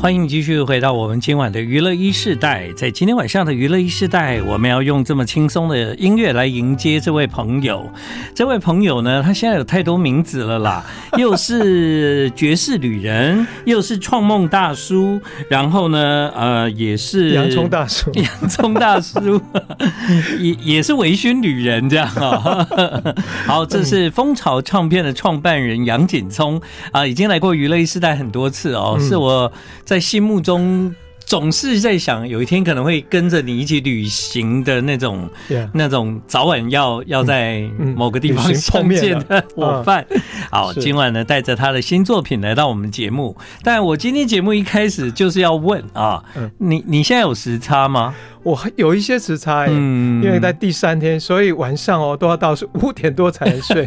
欢迎你继续回到我们今晚的娱乐一世代。在今天晚上的娱乐一世代，我们要用这么轻松的音乐来迎接这位朋友。这位朋友呢，他现在有太多名字了啦，又是爵士旅人，又是创梦大叔，然后呢，呃，也是洋葱大叔，洋葱大叔，也也是微醺旅人这样啊。好，这是蜂巢唱片的创办人杨景聪啊，已经来过娱乐一世代很多次哦，是我。在心目中总是在想，有一天可能会跟着你一起旅行的那种，Yeah. 那种早晚要要在某个地方碰见的伙伴。好，今晚呢带着他的新作品来到我们节目。但我今天节目一开始就是要问啊，你你现在有时差吗？我有一些时差，嗯，因为在第三天，所以晚上哦都要到五点多才能睡。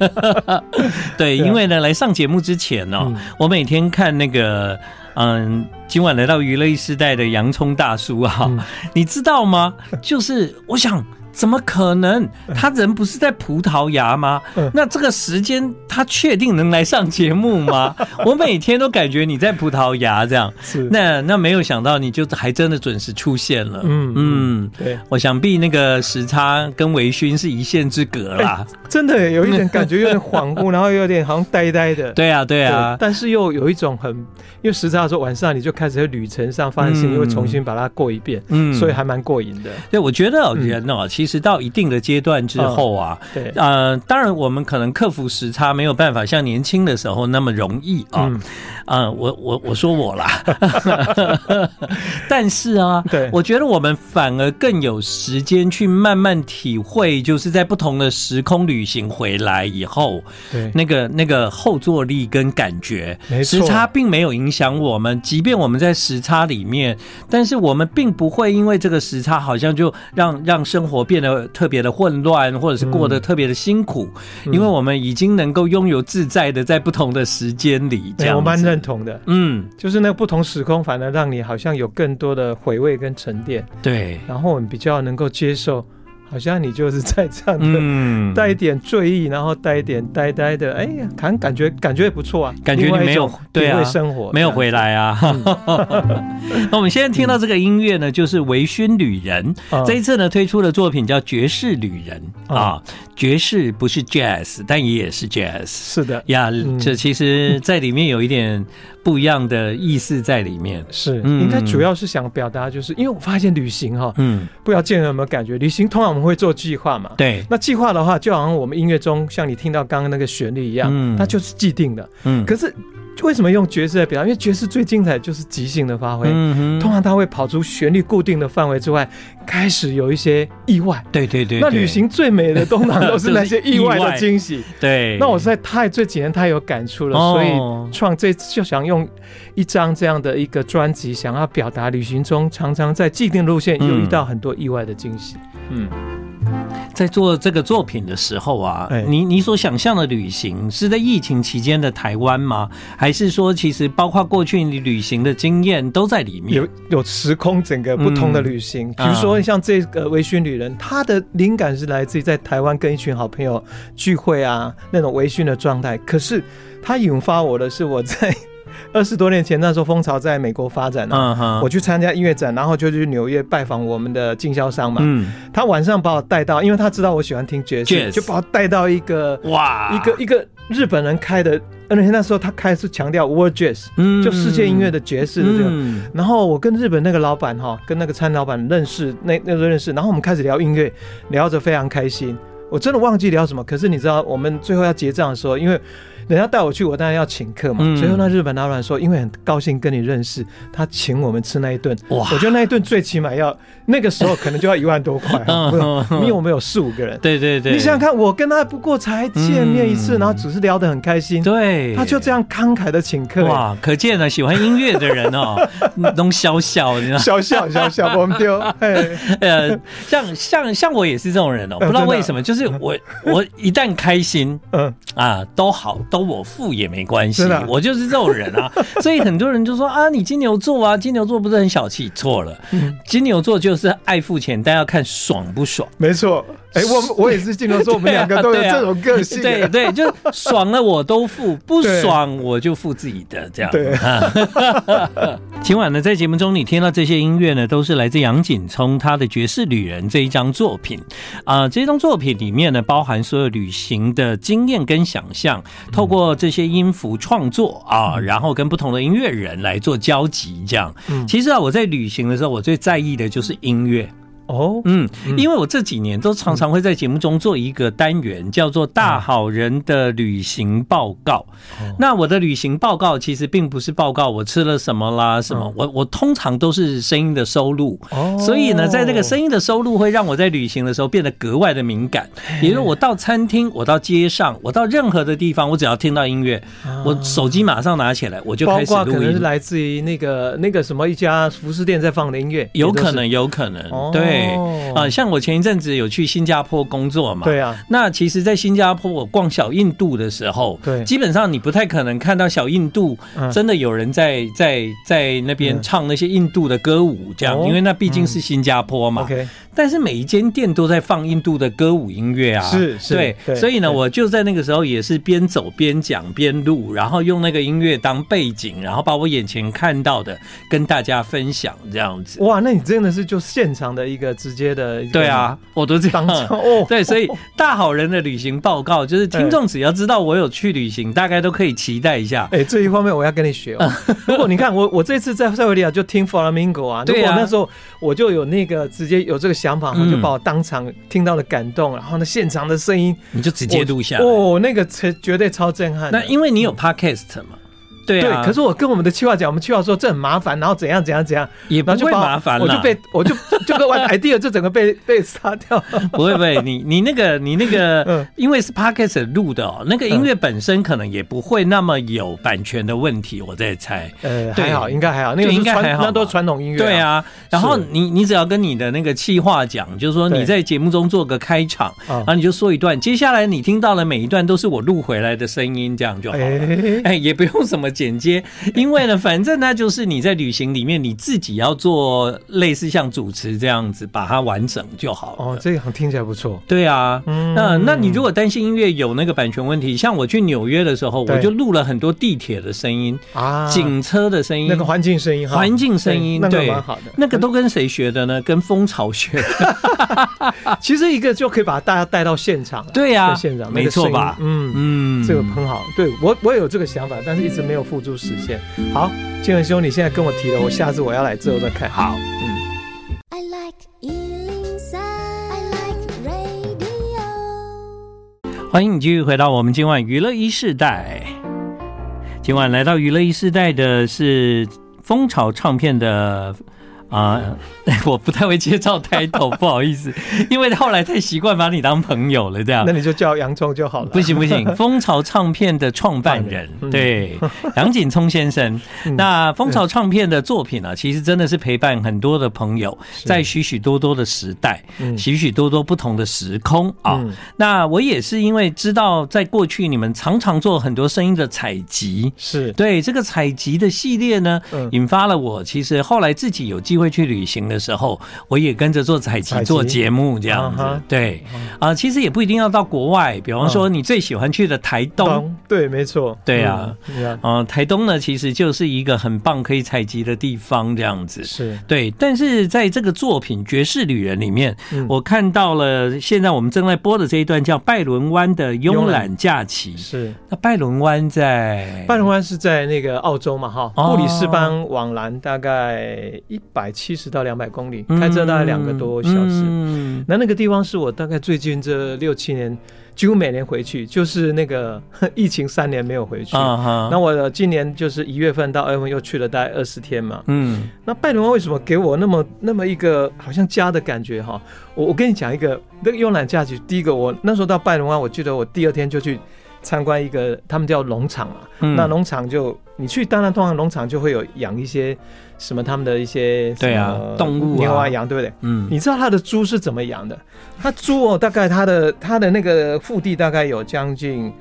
对，因为呢来上节目之前呢，我每天看那个。嗯，今晚来到娱乐一世代的洋葱大叔啊，嗯、你知道吗？就是我想。怎么可能？他人不是在葡萄牙吗？那这个时间他确定能来上节目吗？我每天都感觉你在葡萄牙这样。是。那那没有想到你就还真的准时出现了。嗯嗯。对。我想必那个时差跟微醺是一线之隔啦。真的有一点感觉，有点恍惚，然后有点好像呆呆的。对啊对啊。但是又有一种很，因为时差的时候晚上你就开始在旅程上发现，你会重新把它过一遍。嗯。所以还蛮过瘾的。对，我觉得人哦，其实到一定的阶段之后啊，对，呃，当然我们可能克服时差没有办法像年轻的时候那么容易啊，啊，我我我说我啦，但是啊，对，我觉得我们反而更有时间去慢慢体会，就是在不同的时空旅行回来以后，对，那个那个后坐力跟感觉，时差并没有影响我们，即便我们在时差里面，但是我们并不会因为这个时差好像就让让生活变得。特别的混乱，或者是过得特别的辛苦，嗯、因为我们已经能够拥有自在的在不同的时间里，这样、欸、我蛮认同的。嗯，就是那个不同时空，反而让你好像有更多的回味跟沉淀。对，然后我们比较能够接受。好像你就是在这样的带一点醉意，然后带一点呆呆的，哎呀，感感觉感觉也不错啊，感觉你没有对啊，生活没有回来啊。那我们现在听到这个音乐呢，就是微醺旅人。这一次呢推出的作品叫爵士旅人啊，爵士不是 jazz，但也是 jazz，是的。呀，这其实在里面有一点。不一样的意思在里面，是应该主要是想表达，就是因为我发现旅行哈，嗯，不知道建恒有没有感觉，旅行通常我们会做计划嘛，对，那计划的话就好像我们音乐中，像你听到刚刚那个旋律一样，嗯，它就是既定的，嗯，可是。为什么用爵士来表达？因为爵士最精彩就是即兴的发挥，嗯、通常它会跑出旋律固定的范围之外，开始有一些意外。对对对，对，那旅行最美的通常都是那些意外的惊喜。对，那我实在太这几年太有感触了，哦、所以创这次就想用一张这样的一个专辑，想要表达旅行中常常在既定路线有遇到很多意外的惊喜。嗯。在做这个作品的时候啊，你你所想象的旅行是在疫情期间的台湾吗？还是说其实包括过去你旅行的经验都在里面？有有时空整个不同的旅行，比如说像这个微醺旅人，他的灵感是来自于在台湾跟一群好朋友聚会啊，那种微醺的状态。可是他引发我的是我在。二十多年前，那时候蜂巢在美国发展了，啊，uh huh. 我去参加音乐展，然后就去纽约拜访我们的经销商嘛。嗯，他晚上把我带到，因为他知道我喜欢听爵士.就把我带到一个哇，一个一个日本人开的，而且那时候他开始强调 World Jazz，嗯，就世界音乐的爵士的这个。嗯，然后我跟日本那个老板哈，跟那个餐老板认识，那那时候认识，然后我们开始聊音乐，聊着非常开心。我真的忘记聊什么，可是你知道，我们最后要结账的时候，因为。人家带我去，我当然要请客嘛。最后那日本老板说，因为很高兴跟你认识，他请我们吃那一顿。哇！我觉得那一顿最起码要那个时候可能就要一万多块，嗯因为我们有四五个人。对对对，你想想看，我跟他不过才见面一次，然后只是聊得很开心。对，他就这样慷慨的请客。哇，可见呢喜欢音乐的人哦，都笑笑，你知道？笑笑笑笑，我们丢。呃，像像像我也是这种人哦，不知道为什么，就是我我一旦开心，嗯啊都好。都我付也没关系，我就是这种人啊，所以很多人就说啊，你金牛座啊，金牛座不是很小气？错了，嗯、金牛座就是爱付钱，但要看爽不爽。没错，哎，我 我也是金牛座，我们两个都有这种个性。对对，就爽了我都付，不爽我就付自己的这样。对。今晚呢，在节目中你听到这些音乐呢，都是来自杨景聪他的《爵士旅人》这一张作品啊。这张作品里面呢，包含所有旅行的经验跟想象，透过这些音符创作啊，然后跟不同的音乐人来做交集，这样。其实啊，我在旅行的时候，我最在意的就是音乐。哦，嗯，因为我这几年都常常会在节目中做一个单元，叫做“大好人的旅行报告”。那我的旅行报告其实并不是报告我吃了什么啦，什么，我我通常都是声音的收录。哦，所以呢，在这个声音的收录会让我在旅行的时候变得格外的敏感。比如我到餐厅，我到街上，我到任何的地方，我只要听到音乐，我手机马上拿起来，我就开始录音。可能是来自于那个那个什么一家服饰店在放的音乐，有可能，有可能，对。对啊，像我前一阵子有去新加坡工作嘛，对啊。那其实，在新加坡我逛小印度的时候，对，基本上你不太可能看到小印度真的有人在在在那边唱那些印度的歌舞，这样，因为那毕竟是新加坡嘛。OK。但是每一间店都在放印度的歌舞音乐啊，是，是，对，所以呢，我就在那个时候也是边走边讲边录，然后用那个音乐当背景，然后把我眼前看到的跟大家分享这样子。哇，那你真的是就现场的一个直接的，对啊，我都这样 哦。对，所以大好人的旅行报告就是听众只要知道我有去旅行，大概都可以期待一下。哎，这一方面我要跟你学哦。如果你看我我这次在塞维利亚就听 Flamingo 啊，对啊，那时候我就有那个直接有这个。想法，我就把我当场听到的感动，嗯、然后呢，现场的声音，你就直接录下来。哦，那个绝绝对超震撼。那因为你有 Podcast 嘛。对啊，对，可是我跟我们的企划讲，我们企划说这很麻烦，然后怎样怎样怎样，也不会麻烦，我就被我就就跟我 idea 就整个被被杀掉。不会不会，你你那个你那个，因为是 podcast 录的哦，那个音乐本身可能也不会那么有版权的问题，我在猜。呃，还好，应该还好，那个应该还好，那都是传统音乐。对啊，然后你你只要跟你的那个企划讲，就是说你在节目中做个开场，然后你就说一段，接下来你听到的每一段都是我录回来的声音，这样就好了。哎，也不用什么。剪接，因为呢，反正那就是你在旅行里面你自己要做类似像主持这样子，把它完整就好了。哦，这个听起来不错。对啊，嗯、那那你如果担心音乐有那个版权问题，像我去纽约的时候，我就录了很多地铁的声音啊，警车的声音，那个环境声音，环境声音，对，对那个蛮好的。那个都跟谁学的呢？跟蜂巢学的。其实一个就可以把大家带到现场。对呀、啊，现场没错吧？嗯嗯，这个很好。对我我也有这个想法，但是一直没有。付诸实现。好，建文兄，你现在跟我提了，我下次我要来之后再看。好，嗯。I like 欢迎你继续回到我们今晚娱乐一世代。今晚来到娱乐一世代的是蜂巢唱片的。啊，我不太会介绍 title，不好意思，因为后来太习惯把你当朋友了，这样。那你就叫洋葱就好了。不行不行，蜂巢唱片的创办人，对，杨景聪先生。那蜂巢唱片的作品啊，其实真的是陪伴很多的朋友，在许许多多的时代，许许多多不同的时空啊。那我也是因为知道，在过去你们常常做很多声音的采集，是对这个采集的系列呢，引发了我其实后来自己有机会。会去旅行的时候，我也跟着做采集、做节目这样子。对啊，其实也不一定要到国外，比方说你最喜欢去的台东，对，没错，对啊，嗯，台东呢，其实就是一个很棒可以采集的地方，这样子是对。但是在这个作品《爵士旅人》里面，我看到了现在我们正在播的这一段叫拜伦湾的慵懒假期。是那拜伦湾在拜伦湾是在那个澳洲嘛？哈，布里斯班往南大概一百。七十到两百公里，开车大概两个多小时。嗯嗯、那那个地方是我大概最近这六七年几乎每年回去，就是那个 疫情三年没有回去。那我今年就是一月份到二月份又去了大概二十天嘛。嗯，那拜伦湾为什么给我那么那么一个好像家的感觉哈？我我跟你讲一个那个慵懒假期，第一个我那时候到拜伦湾，我记得我第二天就去参观一个他们叫农场嘛。嗯、那农场就你去，当然通常农场就会有养一些。什么？他们的一些对啊动物牛啊羊，对不对？嗯，你知道他的猪是怎么养的？他猪哦，大概他的他的那个腹地大概有将近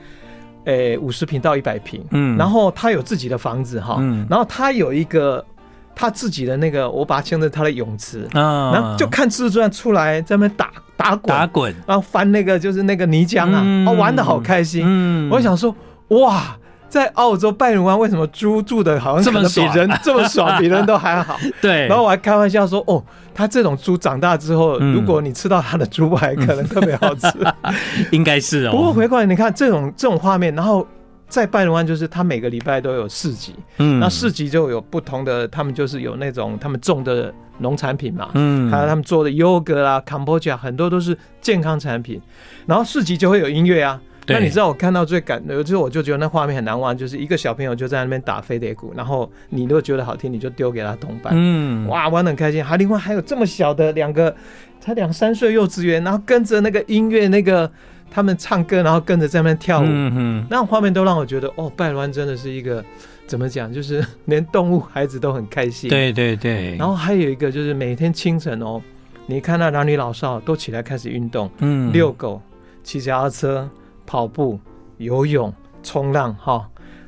诶五十平到一百平，嗯，然后他有自己的房子哈，嗯，然后他有一个他自己的那个，我把它称作他的泳池。啊，然后就看自传出来在那边打打滚。打滚，然后翻那个就是那个泥浆啊，嗯、哦，玩的好开心。嗯，我想说，哇，在澳洲拜伦湾为什么猪住的好像这么比人这么爽，比人都还好？对。然后我还开玩笑说，哦，它这种猪长大之后，嗯、如果你吃到它的猪排，可能特别好吃。应该是哦。不过回过来你看这种这种画面，然后。在拜伦湾，就是他每个礼拜都有市集，嗯，那市集就有不同的，他们就是有那种他们种的农产品嘛，嗯，还有他们做的优格啦、康波加，很多都是健康产品。然后市集就会有音乐啊，对那你知道我看到最感，有时候我就觉得那画面很难忘，就是一个小朋友就在那边打飞碟鼓，然后你如果觉得好听，你就丢给他铜板，嗯，哇，玩的很开心。还另外还有这么小的两个，才两三岁幼稚园，然后跟着那个音乐那个。他们唱歌，然后跟着在那边跳舞，嗯、哼那画面都让我觉得，哦，拜伦湾真的是一个怎么讲，就是连动物孩子都很开心。对对对。然后还有一个就是每天清晨哦，你看到男女老少都起来开始运动，嗯，遛狗、骑脚踏车、跑步、游泳、冲浪，哈、哦，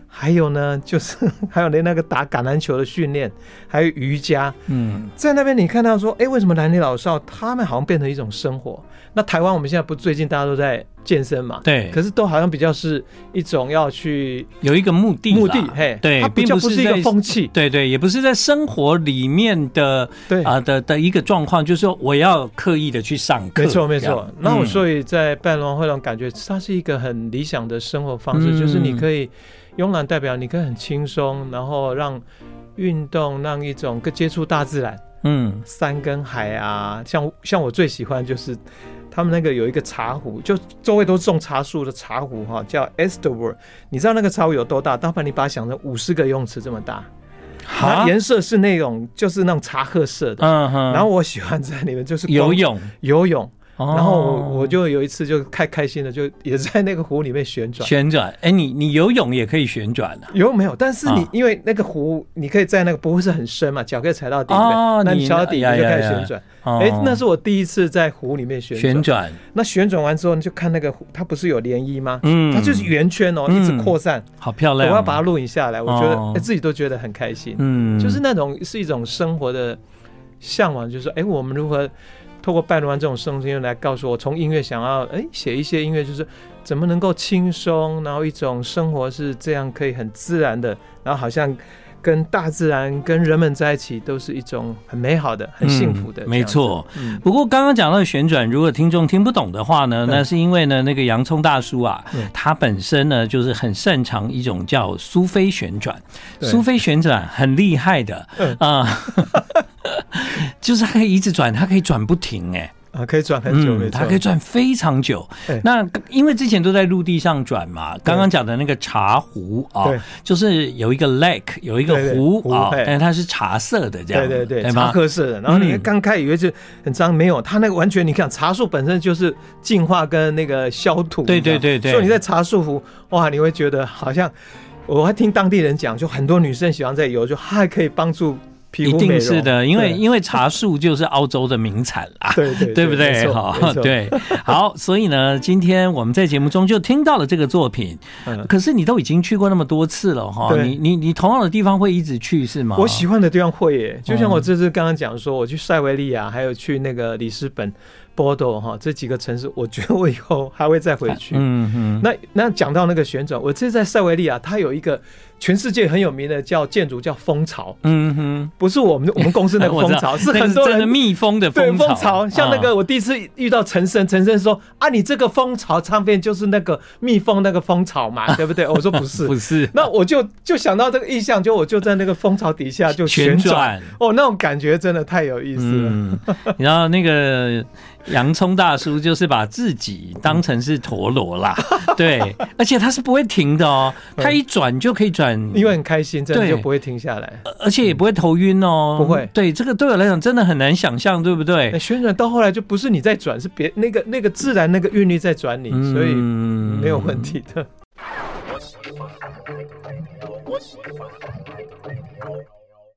还有呢，就是 还有连那个打橄榄球的训练，还有瑜伽，嗯，在那边你看到说，哎，为什么男女老少他们好像变成一种生活？那台湾我们现在不最近大家都在健身嘛？对。可是都好像比较是一种要去有一个目的，目的嘿，对，它比较不是一个风气，对对，也不是在生活里面的对啊的的一个状况，就是说我要刻意的去上课。没错没错。那我所以在拜伦湾会让感觉它是一个很理想的生活方式，就是你可以慵懒，代表你可以很轻松，然后让运动让一种更接触大自然，嗯，山跟海啊，像像我最喜欢就是。他们那个有一个茶壶，就周围都是种茶树的茶壶哈，叫 Esterwood。你知道那个茶壶有多大？大凡你把它想成五十个游泳池这么大，它颜色是那种就是那种茶褐色的。嗯哼。然后我喜欢在里面就是游泳，游泳。然后我我就有一次就开开心的，就也在那个湖里面旋转。旋转，哎，你你游泳也可以旋转的。游泳没有，但是你因为那个湖，你可以在那个不会是很深嘛，脚可以踩到底面，那你踩到底你就开始旋转。哎，那是我第一次在湖里面旋旋转。那旋转完之后，你就看那个湖，它不是有涟漪吗？嗯，它就是圆圈哦，一直扩散，好漂亮。我要把它录影下来，我觉得哎自己都觉得很开心。嗯，就是那种是一种生活的向往，就是说哎，我们如何。透过拜伦湾这种声音来告诉我，从音乐想要哎写一些音乐，就是怎么能够轻松，然后一种生活是这样可以很自然的，然后好像跟大自然、跟人们在一起，都是一种很美好的、很幸福的。嗯、没错。嗯、不过刚刚讲到的旋转，如果听众听不懂的话呢，那是因为呢，那个洋葱大叔啊，嗯、他本身呢就是很擅长一种叫苏菲旋转，对苏菲旋转很厉害的啊。嗯 就是它可以一直转，它可以转不停，哎，啊，可以转很久，没错，它可以转非常久。那因为之前都在陆地上转嘛，刚刚讲的那个茶壶啊，就是有一个 lake，有一个湖啊，但是它是茶色的这样，对对对，茶褐色的。然后你刚开以为是很脏，没有，它那个完全，你看茶树本身就是净化跟那个消土，对对对对。所以你在茶树湖，哇，你会觉得好像，我还听当地人讲，就很多女生喜欢在游，就它还可以帮助。一定是的，因为因为茶树就是澳洲的名产 啦，对对，对不对？好，对，好，所以呢，今天我们在节目中就听到了这个作品。可是你都已经去过那么多次了哈，你你你同样的地方会一直去是吗？我喜欢的地方会耶，就像我这次刚刚讲说，我去塞维利亚，还有去那个里斯本。波多哈这几个城市，我觉得我以后还会再回去。嗯嗯。那那讲到那个旋转，我这次在塞维利亚，它有一个全世界很有名的叫建筑叫蜂巢。嗯哼。不是我们我们公司那个 蜂巢，是很多人蜜蜂的蜂蜂巢。像那个我第一次遇到陈生，陈生说啊，你这个蜂巢唱片就是那个蜜蜂那个蜂巢嘛，对不对？我说不是，不是。那我就就想到这个意象，就我就在那个蜂巢底下就旋转。哦，那种感觉真的太有意思了。然后那个。洋葱大叔就是把自己当成是陀螺啦，对，而且他是不会停的哦，他一转就可以转，因为很开心，真的就不会停下来，而且也不会头晕哦，不会。对，这个对我来讲真的很难想象，对不对？旋转到后来就不是你在转，是别那个那个自然那个韵律在转你，所以没有问题的。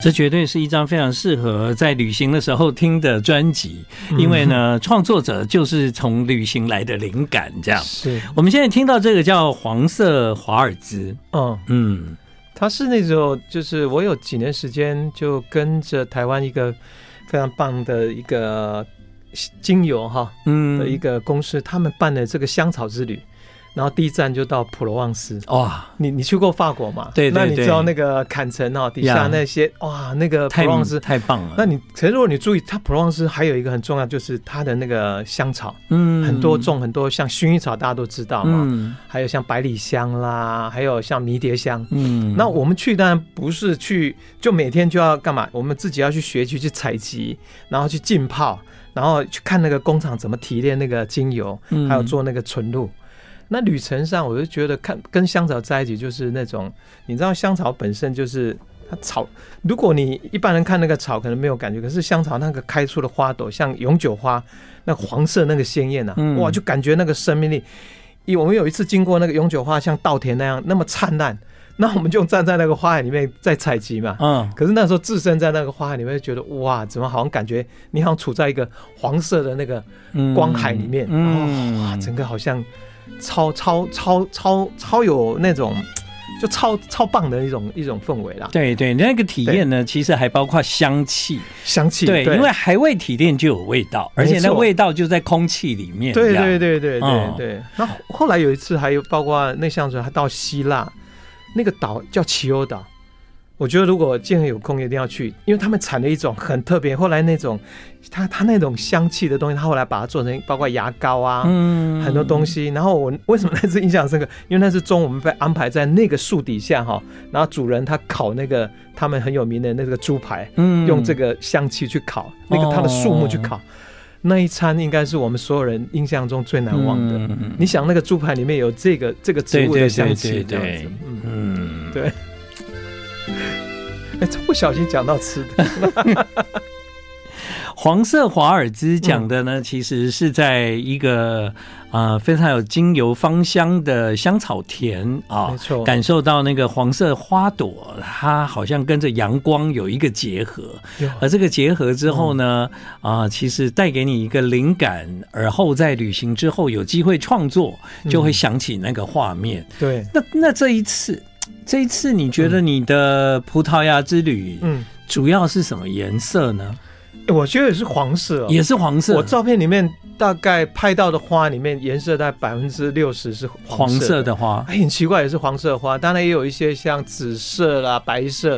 这绝对是一张非常适合在旅行的时候听的专辑，因为呢，创作者就是从旅行来的灵感。这样，是我们现在听到这个叫黄色华尔兹。嗯嗯，他是那时候，就是我有几年时间就跟着台湾一个非常棒的一个精油哈，嗯，的一个公司，他们办的这个香草之旅。然后第一站就到普罗旺斯哇！你你去过法国吗？对，对，对，那你知道那个坎城哦，底下那些哇，那个普罗旺斯太，太棒了。那你其实如果你注意，它普罗旺斯还有一个很重要，就是它的那个香草，嗯，很多种很多，像薰衣草大家都知道嘛，嗯，还有像百里香啦，还有像迷迭香，嗯。那我们去当然不是去，就每天就要干嘛？我们自己要去学去去采集，然后去浸泡，然后去看那个工厂怎么提炼那个精油，还有做那个纯露。那旅程上，我就觉得看跟香草在一起，就是那种你知道，香草本身就是它草。如果你一般人看那个草，可能没有感觉，可是香草那个开出的花朵，像永久花，那黄色那个鲜艳啊，哇，就感觉那个生命力。我们有一次经过那个永久花，像稻田那样那么灿烂，那我们就站在那个花海里面在采集嘛。嗯。可是那时候置身在那个花海里面，觉得哇，怎么好像感觉你好像处在一个黄色的那个光海里面，嗯，哇，整个好像。超超超超超有那种，就超超棒的一种一种氛围啦。对对，那个体验呢，其实还包括香气，香气。对，因为还未提炼就有味道，而且那味道就在空气里面。对对对对对对。那后来有一次，还有包括那像是还到希腊那个岛叫奇欧岛。我觉得如果建恒有空一定要去，因为他们产了一种很特别。后来那种，它它那种香气的东西，他后来把它做成包括牙膏啊，嗯，很多东西。然后我为什么那次印象深刻？因为那次中午我们被安排在那个树底下哈，然后主人他烤那个他们很有名的那个猪排，嗯，用这个香气去烤那个他的树木去烤，那一餐应该是我们所有人印象中最难忘的。你想那个猪排里面有这个这个植物的香气，这样子，嗯，对。哎，不小心讲到吃的。黄色华尔兹讲的呢，其实是在一个呃非常有精油芳香的香草田啊，没错，感受到那个黄色花朵，它好像跟着阳光有一个结合，而这个结合之后呢，啊，其实带给你一个灵感，而后在旅行之后有机会创作，就会想起那个画面。对，那那这一次。这一次你觉得你的葡萄牙之旅，嗯，主要是什么颜色呢？我觉得也是黄色，也是黄色。我照片里面大概拍到的花里面，颜色大概百分之六十是黄色的花。很奇怪，也是黄色的花。当然也有一些像紫色啦、白色，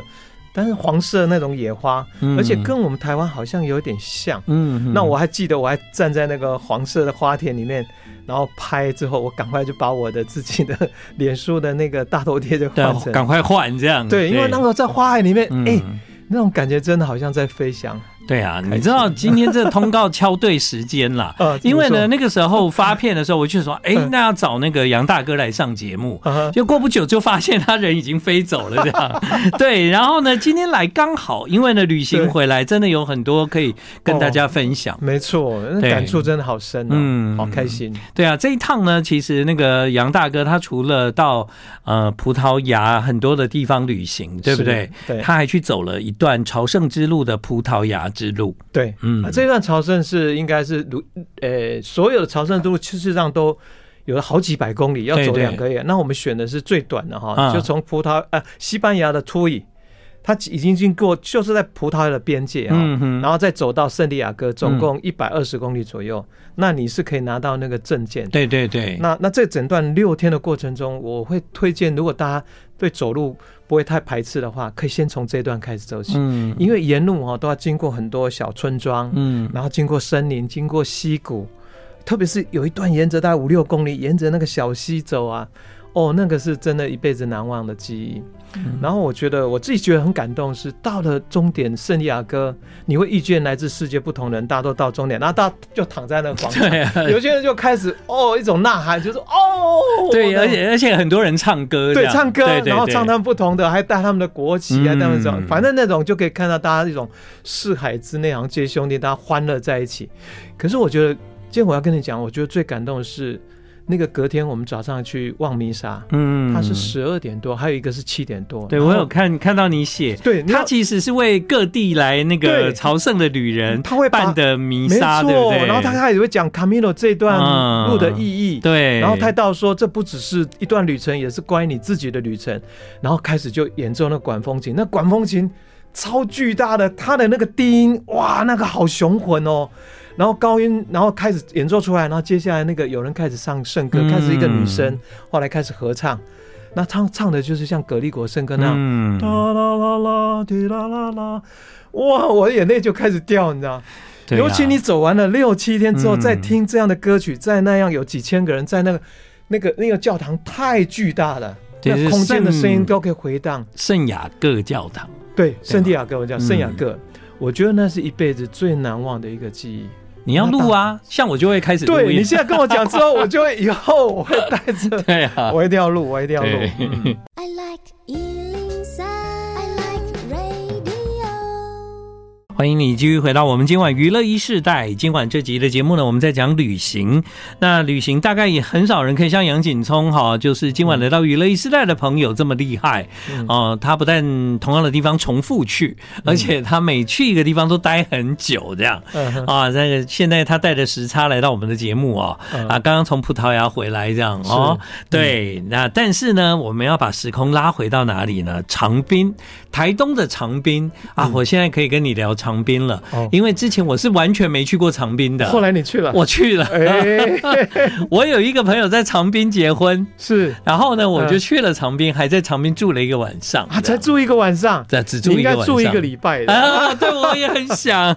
但是黄色那种野花，而且跟我们台湾好像有点像。嗯，那我还记得，我还站在那个黄色的花田里面。然后拍之后，我赶快就把我的自己的脸书的那个大头贴就换成，赶快换这样。对，因为那个在花海里面，哎、嗯，那种感觉真的好像在飞翔。对啊，你知道今天这个通告敲对时间了，因为呢，那个时候发片的时候，我就说，哎，那要找那个杨大哥来上节目，就过不久就发现他人已经飞走了，这样。对，然后呢，今天来刚好，因为呢，旅行回来真的有很多可以跟大家分享。没错，感触真的好深，嗯，好开心。对啊，这一趟呢，其实那个杨大哥他除了到呃葡萄牙很多的地方旅行，对不对？对，他还去走了一段朝圣之路的葡萄牙之路，对，嗯，这段朝圣是应该是如，呃，所有的朝圣之路事实上都有了好几百公里，要走两个月。那我们选的是最短的哈，啊、就从葡萄呃西班牙的托伊，它已经经过，就是在葡萄牙的边界啊，嗯、然后再走到圣地亚哥，总共一百二十公里左右。嗯、那你是可以拿到那个证件，对对对。那那这整段六天的过程中，我会推荐，如果大家对走路不会太排斥的话，可以先从这段开始走起。嗯，因为沿路哈都要经过很多小村庄，嗯，然后经过森林，经过溪谷，特别是有一段沿着大概五六公里，沿着那个小溪走啊，哦，那个是真的一辈子难忘的记忆。然后我觉得我自己觉得很感动，是到了终点圣地亚哥，你会遇见来自世界不同的人，大家都到终点，然后大家就躺在那个广场，啊、有些人就开始哦一种呐喊，就是哦，对，而且而且很多人唱歌，对，唱歌，然后唱他们不同的，还带他们的国旗啊，他们这种，反正那种就可以看到大家一种四海之内好像皆兄弟，大家欢乐在一起。可是我觉得今天我要跟你讲，我觉得最感动的是。那个隔天我们早上去望弥撒，嗯，他是十二点多，还有一个是七点多。对，我有看看到你写，对，他其实是为各地来那个朝圣的旅人，他会办的弥撒，对不对？然后他开始会讲卡米诺这段路的意义，对。然后他到说，这不只是一段旅程，也是关于你自己的旅程。然后开始就演奏那管风琴，那管风琴超巨大的，它的那个低音，哇，那个好雄浑哦。然后高音，然后开始演奏出来，然后接下来那个有人开始唱圣歌，嗯、开始一个女生，后来开始合唱，那唱唱的就是像葛利果圣歌那样，嗯、哒啦啦啦滴啦啦啦，哇，我的眼泪就开始掉，你知道？尤其你走完了六七天之后，再听这样的歌曲，在那样有几千个人在那个那个那个教堂太巨大了，那空间的声音都可以回荡。圣雅各教堂，对，圣地亚哥，我叫圣雅各，我觉得那是一辈子最难忘的一个记忆。你要录啊，像我就会开始录。对，你现在跟我讲之后，我就会以后我会带着。对啊，我一定要录，我一定要录。欢迎你继续回到我们今晚娱乐一世代。今晚这集的节目呢，我们在讲旅行。那旅行大概也很少人可以像杨景聪哈，就是今晚来到娱乐一世代的朋友这么厉害哦。他不但同样的地方重复去，而且他每去一个地方都待很久，这样啊。那个现在他带着时差来到我们的节目哦啊，刚刚从葡萄牙回来这样哦。对，那但是呢，我们要把时空拉回到哪里呢？长滨，台东的长滨啊。我现在可以跟你聊长。长滨了，因为之前我是完全没去过长滨的。后来你去了，我去了。我有一个朋友在长滨结婚，是，然后呢，我就去了长滨，还在长滨住了一个晚上。啊，才住一个晚上，对，只住一个晚上，应该住一个礼拜啊。对，我也很想。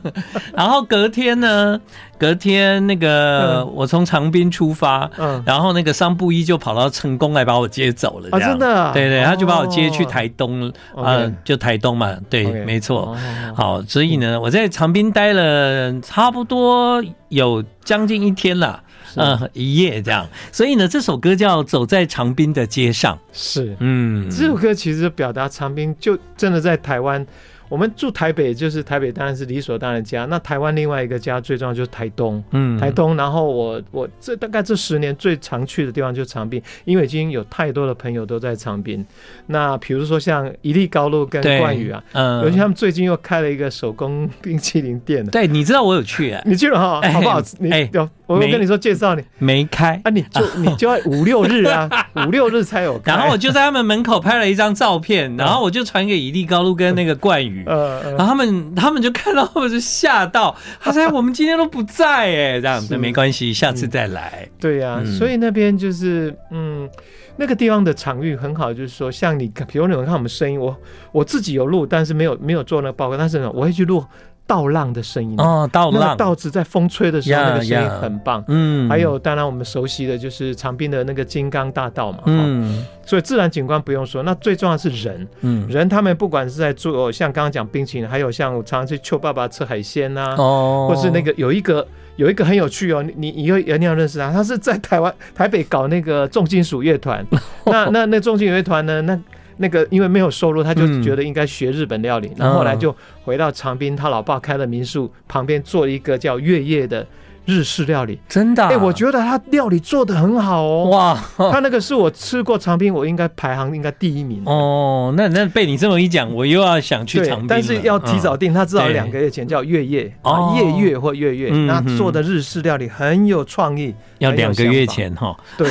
然后隔天呢？隔天那个我从长滨出发，嗯，然后那个桑布伊就跑到成功来把我接走了，啊，真的，对对，他就把我接去台东，啊，就台东嘛，对，没错，好，所以呢，我在长滨待了差不多有将近一天了，嗯，一夜这样，所以呢，这首歌叫《走在长滨的街上》，是，嗯，这首歌其实表达长滨就真的在台湾。我们住台北，就是台北当然是理所当然的家。那台湾另外一个家最重要就是台东，嗯，台东。然后我我这大概这十年最常去的地方就是长滨，因为已经有太多的朋友都在长滨。那比如说像一粒高露跟冠宇啊，嗯，尤其他们最近又开了一个手工冰淇淋店。对，你知道我有去啊，你去了哈，好不好？你有。我跟你说，介绍你没开啊？你就 你就要五六日啊，五六日才有开。然后我就在他们门口拍了一张照片，然后我就传给以利高露跟那个冠宇，然后他们他们就看到，我就吓到。他说：“我们今天都不在哎，这样子没关系，下次再来。”对呀，所以那边就是嗯，那个地方的场域很好，就是说像你，比如你们看我们声音，我我自己有录，但是没有没有做那个报告，但是呢，我会去录。稻浪的声音哦，稻浪，稻子在风吹的时候，那个声音很棒。嗯，还有当然我们熟悉的就是长滨的那个金刚大道嘛。嗯，所以自然景观不用说，那最重要的是人。嗯，人他们不管是在做像刚刚讲冰淇淋，还有像我常常去邱爸爸吃海鲜呐，哦，或是那个有一个有一个很有趣哦，你你以后一定要认识他，他是在台湾台北搞那个重金属乐团。那那那重金属乐团呢？那那个因为没有收入，他就觉得应该学日本料理，嗯、然后后来就回到长滨，他老爸开的民宿旁边做一个叫月夜的。日式料理真的，哎，我觉得他料理做的很好哦。哇，他那个是我吃过长滨，我应该排行应该第一名哦。那那被你这么一讲，我又要想去长滨。但是要提早订，他至少两个月前叫月夜啊，夜月或月月。那做的日式料理很有创意，要两个月前哈。对，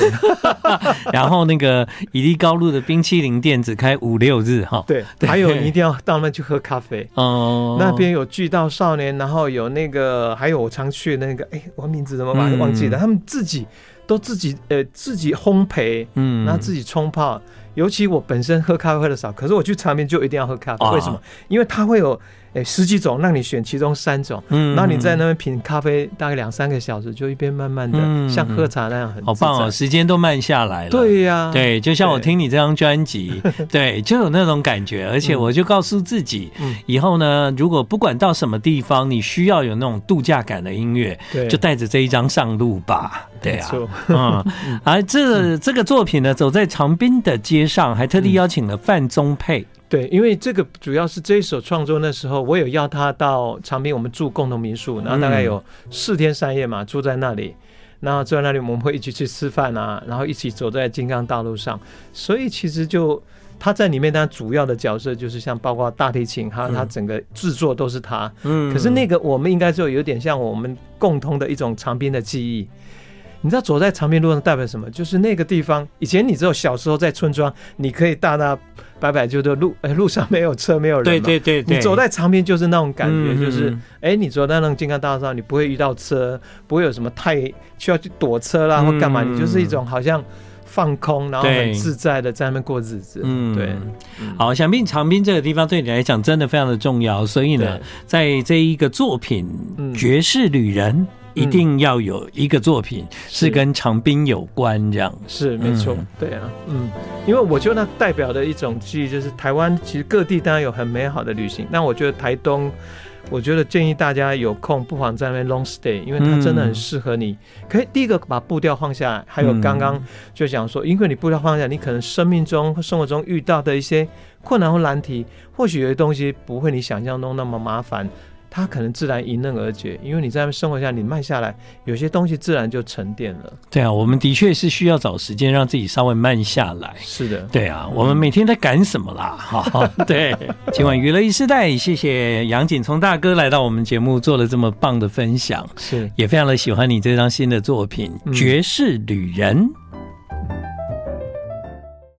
然后那个以利高路的冰淇淋店只开五六日哈。对，还有你一定要到那去喝咖啡 哦。那边有巨道少年，然后有那个，还有我常去那个哎。我名字怎么把它忘记了？嗯、他们自己都自己呃自己烘焙，嗯，然后自己冲泡。尤其我本身喝咖啡喝的少，可是我去长滨就一定要喝咖啡。哦、为什么？因为它会有。哎，十几种让你选其中三种，嗯，然后你在那边品咖啡，大概两三个小时，就一边慢慢的，像喝茶那样很好棒哦，时间都慢下来了。对呀，对，就像我听你这张专辑，对，就有那种感觉。而且我就告诉自己，以后呢，如果不管到什么地方，你需要有那种度假感的音乐，对，就带着这一张上路吧。对啊，嗯，而这这个作品呢，走在长滨的街上，还特地邀请了范宗沛。对，因为这个主要是这一首创作那时候，我有邀他到长滨，我们住共同民宿，然后大概有四天三夜嘛，住在那里。然后坐在那里我们会一起去吃饭啊，然后一起走在金刚大路上，所以其实就。他在里面，他主要的角色就是像包括大提琴，还有他整个制作都是他。嗯，可是那个我们应该就有点像我们共通的一种长滨的记忆。你知道走在长滨路上代表什么？就是那个地方，以前你只有小时候在村庄，你可以大大摆摆，就的路，哎，路上没有车，没有人。对对对，对，你走在长滨就是那种感觉，就是哎，你走在那种金刚大道上，你不会遇到车，不会有什么太需要去躲车啦或干嘛，你就是一种好像。放空，然后很自在的在那边过日子。嗯，对。好，想必长滨这个地方对你来讲真的非常的重要，所以呢，在这一个作品《绝世旅人》一定要有一个作品是跟长滨有关，这样是没错。对啊，嗯，因为我觉得那代表的一种记忆，就是台湾其实各地当然有很美好的旅行，但我觉得台东。我觉得建议大家有空不妨在那边 long stay，因为它真的很适合你。可以第一个把步调放下来，还有刚刚就讲说，因为你步调放下来，你可能生命中或、生活中遇到的一些困难或难题，或许有些东西不会你想象中那么麻烦。它可能自然迎刃而解，因为你在那生活下，你慢下来，有些东西自然就沉淀了。对啊，我们的确是需要找时间让自己稍微慢下来。是的，对啊，我们每天在赶什么啦？哈，对。今晚娱乐一世代，谢谢杨景聪大哥来到我们节目，做了这么棒的分享，是，也非常的喜欢你这张新的作品《爵士旅人》。